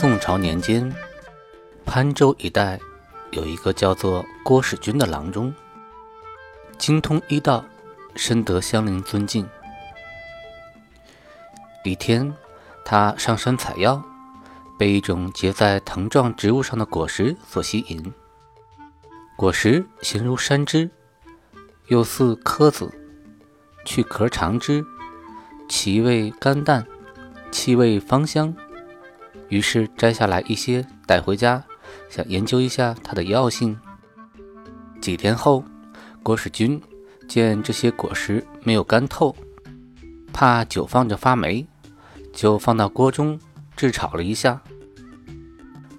宋朝年间，潘州一带有一个叫做郭使君的郎中，精通医道，深得乡邻尊敬。一天，他上山采药，被一种结在藤状植物上的果实所吸引。果实形如山枝，又似柯子，去壳长枝，其味甘淡，气味芳香。于是摘下来一些带回家，想研究一下它的药性。几天后，郭世军见这些果实没有干透，怕久放着发霉，就放到锅中炙炒了一下。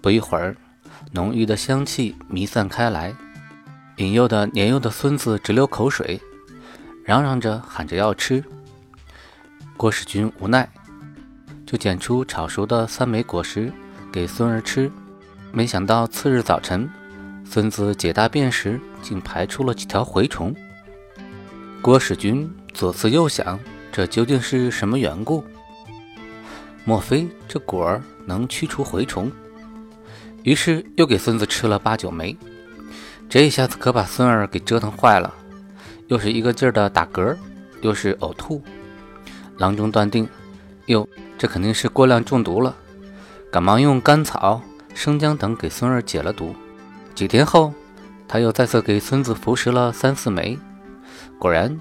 不一会儿，浓郁的香气弥散开来，引诱的年幼的孙子直流口水，嚷嚷着喊着要吃。郭世军无奈。就捡出炒熟的三枚果实给孙儿吃，没想到次日早晨，孙子解大便时竟排出了几条蛔虫。郭使君左思右想，这究竟是什么缘故？莫非这果儿能驱除蛔虫？于是又给孙子吃了八九枚，这一下子可把孙儿给折腾坏了，又是一个劲儿的打嗝，又是呕吐。郎中断定，哟。这肯定是过量中毒了，赶忙用甘草、生姜等给孙儿解了毒。几天后，他又再次给孙子服食了三四枚，果然，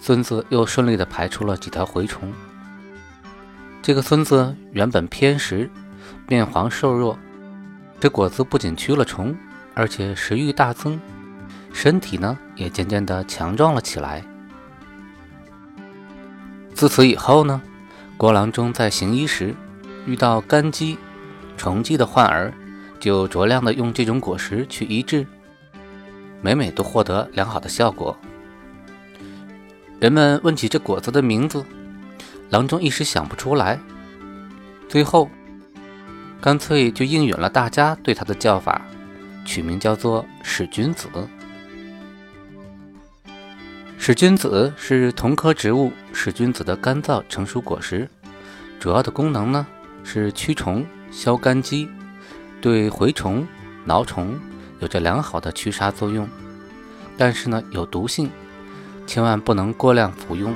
孙子又顺利地排出了几条蛔虫。这个孙子原本偏食，面黄瘦弱，这果子不仅驱了虫，而且食欲大增，身体呢也渐渐地强壮了起来。自此以后呢？郭郎中在行医时遇到肝积、虫积的患儿，就酌量的用这种果实去医治，每每都获得良好的效果。人们问起这果子的名字，郎中一时想不出来，最后干脆就应允了大家对他的叫法，取名叫做使君子。使君子是同科植物使君子的干燥成熟果实，主要的功能呢是驱虫、消肝积，对蛔虫、挠虫有着良好的驱杀作用，但是呢有毒性，千万不能过量服用。